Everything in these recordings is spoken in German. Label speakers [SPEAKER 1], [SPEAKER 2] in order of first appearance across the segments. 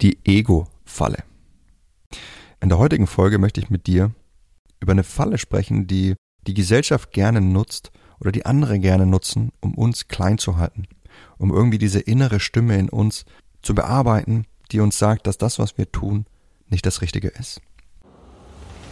[SPEAKER 1] Die Ego-Falle. In der heutigen Folge möchte ich mit dir über eine Falle sprechen, die die Gesellschaft gerne nutzt oder die andere gerne nutzen, um uns klein zu halten, um irgendwie diese innere Stimme in uns zu bearbeiten, die uns sagt, dass das, was wir tun, nicht das Richtige ist.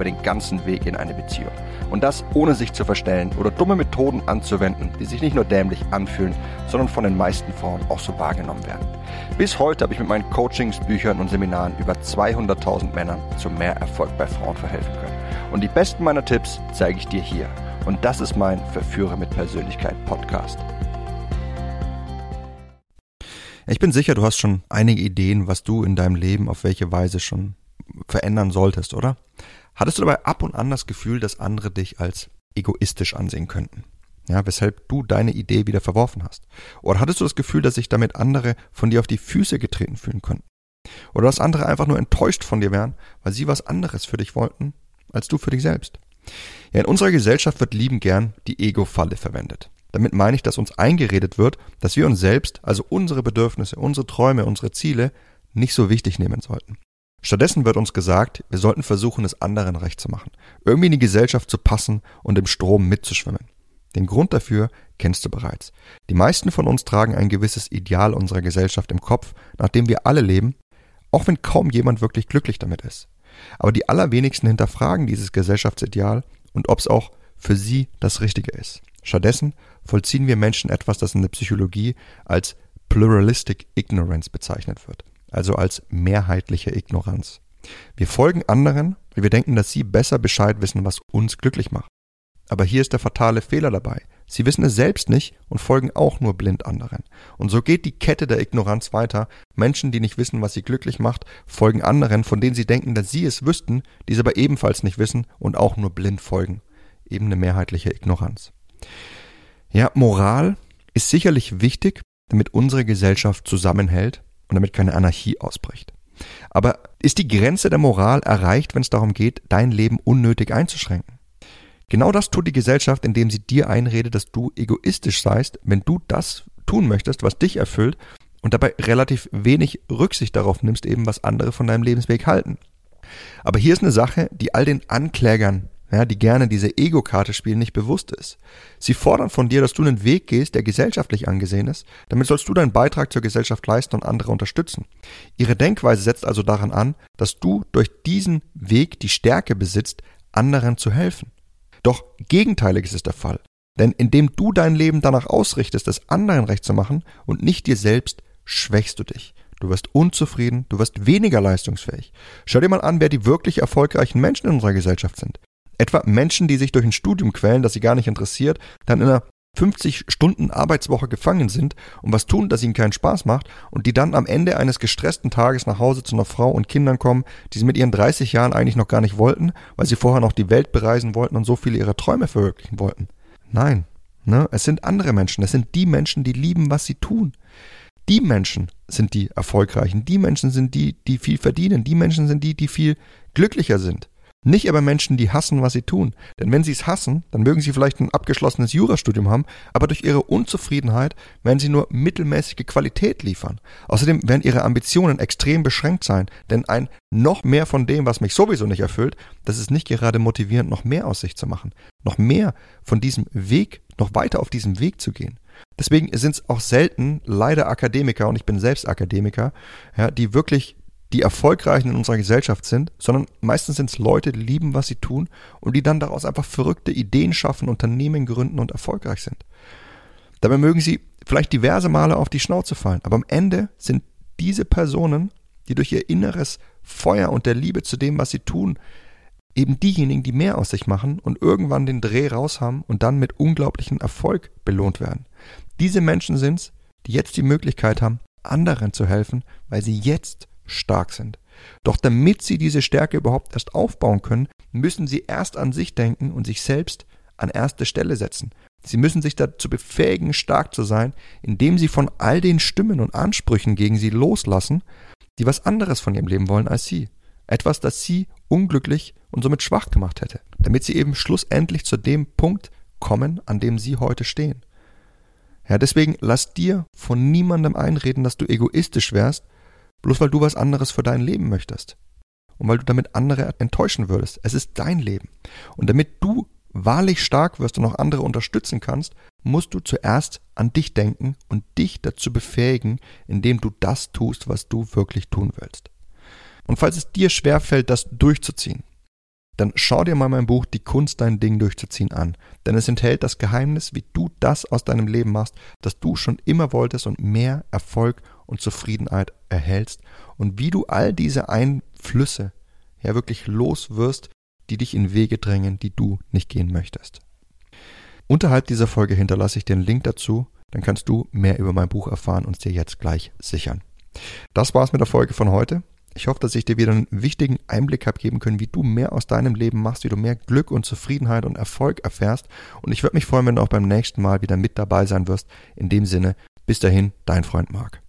[SPEAKER 2] über den ganzen Weg in eine Beziehung. Und das ohne sich zu verstellen oder dumme Methoden anzuwenden, die sich nicht nur dämlich anfühlen, sondern von den meisten Frauen auch so wahrgenommen werden. Bis heute habe ich mit meinen Coachings, Büchern und Seminaren über 200.000 Männern zu mehr Erfolg bei Frauen verhelfen können. Und die besten meiner Tipps zeige ich dir hier. Und das ist mein Verführer mit Persönlichkeit Podcast.
[SPEAKER 1] Ich bin sicher, du hast schon einige Ideen, was du in deinem Leben auf welche Weise schon verändern solltest, oder? Hattest du dabei ab und an das Gefühl, dass andere dich als egoistisch ansehen könnten? Ja, weshalb du deine Idee wieder verworfen hast? Oder hattest du das Gefühl, dass sich damit andere von dir auf die Füße getreten fühlen könnten? Oder dass andere einfach nur enttäuscht von dir wären, weil sie was anderes für dich wollten, als du für dich selbst? Ja, in unserer Gesellschaft wird lieben gern die Ego-Falle verwendet. Damit meine ich, dass uns eingeredet wird, dass wir uns selbst, also unsere Bedürfnisse, unsere Träume, unsere Ziele, nicht so wichtig nehmen sollten. Stattdessen wird uns gesagt, wir sollten versuchen, es anderen recht zu machen, irgendwie in die Gesellschaft zu passen und im Strom mitzuschwimmen. Den Grund dafür kennst du bereits. Die meisten von uns tragen ein gewisses Ideal unserer Gesellschaft im Kopf, nach dem wir alle leben, auch wenn kaum jemand wirklich glücklich damit ist. Aber die allerwenigsten hinterfragen dieses Gesellschaftsideal und ob es auch für sie das Richtige ist. Stattdessen vollziehen wir Menschen etwas, das in der Psychologie als Pluralistic Ignorance bezeichnet wird also als mehrheitliche Ignoranz. Wir folgen anderen, weil wir denken, dass sie besser Bescheid wissen, was uns glücklich macht. Aber hier ist der fatale Fehler dabei. Sie wissen es selbst nicht und folgen auch nur blind anderen. Und so geht die Kette der Ignoranz weiter. Menschen, die nicht wissen, was sie glücklich macht, folgen anderen, von denen sie denken, dass sie es wüssten, die es aber ebenfalls nicht wissen und auch nur blind folgen. Eben eine mehrheitliche Ignoranz. Ja, Moral ist sicherlich wichtig, damit unsere Gesellschaft zusammenhält, und damit keine Anarchie ausbricht. Aber ist die Grenze der Moral erreicht, wenn es darum geht, dein Leben unnötig einzuschränken? Genau das tut die Gesellschaft, indem sie dir einredet, dass du egoistisch seist, wenn du das tun möchtest, was dich erfüllt und dabei relativ wenig Rücksicht darauf nimmst, eben was andere von deinem Lebensweg halten. Aber hier ist eine Sache, die all den Anklägern ja, die gerne diese Ego-Karte spielen, nicht bewusst ist. Sie fordern von dir, dass du einen Weg gehst, der gesellschaftlich angesehen ist. Damit sollst du deinen Beitrag zur Gesellschaft leisten und andere unterstützen. Ihre Denkweise setzt also daran an, dass du durch diesen Weg die Stärke besitzt, anderen zu helfen. Doch gegenteiliges ist der Fall. Denn indem du dein Leben danach ausrichtest, es anderen recht zu machen und nicht dir selbst, schwächst du dich. Du wirst unzufrieden, du wirst weniger leistungsfähig. Schau dir mal an, wer die wirklich erfolgreichen Menschen in unserer Gesellschaft sind. Etwa Menschen, die sich durch ein Studium quälen, das sie gar nicht interessiert, dann in einer 50 Stunden Arbeitswoche gefangen sind und was tun, das ihnen keinen Spaß macht und die dann am Ende eines gestressten Tages nach Hause zu einer Frau und Kindern kommen, die sie mit ihren 30 Jahren eigentlich noch gar nicht wollten, weil sie vorher noch die Welt bereisen wollten und so viele ihrer Träume verwirklichen wollten. Nein, ne? es sind andere Menschen, es sind die Menschen, die lieben, was sie tun. Die Menschen sind die Erfolgreichen, die Menschen sind die, die viel verdienen, die Menschen sind die, die viel glücklicher sind. Nicht aber Menschen, die hassen, was sie tun. Denn wenn sie es hassen, dann mögen sie vielleicht ein abgeschlossenes Jurastudium haben, aber durch ihre Unzufriedenheit werden sie nur mittelmäßige Qualität liefern. Außerdem werden ihre Ambitionen extrem beschränkt sein, denn ein noch mehr von dem, was mich sowieso nicht erfüllt, das ist nicht gerade motivierend, noch mehr aus sich zu machen. Noch mehr von diesem Weg, noch weiter auf diesem Weg zu gehen. Deswegen sind es auch selten leider Akademiker, und ich bin selbst Akademiker, ja, die wirklich die Erfolgreichen in unserer Gesellschaft sind, sondern meistens sind es Leute, die lieben, was sie tun und die dann daraus einfach verrückte Ideen schaffen, Unternehmen gründen und erfolgreich sind. Dabei mögen sie vielleicht diverse Male auf die Schnauze fallen, aber am Ende sind diese Personen, die durch ihr inneres Feuer und der Liebe zu dem, was sie tun, eben diejenigen, die mehr aus sich machen und irgendwann den Dreh raus haben und dann mit unglaublichem Erfolg belohnt werden. Diese Menschen sind es, die jetzt die Möglichkeit haben, anderen zu helfen, weil sie jetzt stark sind. Doch damit sie diese Stärke überhaupt erst aufbauen können, müssen sie erst an sich denken und sich selbst an erste Stelle setzen. Sie müssen sich dazu befähigen, stark zu sein, indem sie von all den Stimmen und Ansprüchen gegen sie loslassen, die was anderes von ihrem Leben wollen als sie. Etwas, das sie unglücklich und somit schwach gemacht hätte, damit sie eben schlussendlich zu dem Punkt kommen, an dem sie heute stehen. Ja, deswegen lass dir von niemandem einreden, dass du egoistisch wärst, bloß weil du was anderes für dein Leben möchtest. Und weil du damit andere enttäuschen würdest. Es ist dein Leben. Und damit du wahrlich stark wirst und auch andere unterstützen kannst, musst du zuerst an dich denken und dich dazu befähigen, indem du das tust, was du wirklich tun willst. Und falls es dir schwerfällt, das durchzuziehen, dann schau dir mal mein Buch Die Kunst, dein Ding durchzuziehen an. Denn es enthält das Geheimnis, wie du das aus deinem Leben machst, das du schon immer wolltest und mehr Erfolg und Zufriedenheit erhältst und wie du all diese Einflüsse ja wirklich los wirst, die dich in Wege drängen, die du nicht gehen möchtest. Unterhalb dieser Folge hinterlasse ich den Link dazu, dann kannst du mehr über mein Buch erfahren und es dir jetzt gleich sichern. Das war's mit der Folge von heute. Ich hoffe, dass ich dir wieder einen wichtigen Einblick habe geben können, wie du mehr aus deinem Leben machst, wie du mehr Glück und Zufriedenheit und Erfolg erfährst. Und ich würde mich freuen, wenn du auch beim nächsten Mal wieder mit dabei sein wirst. In dem Sinne, bis dahin, dein Freund Marc.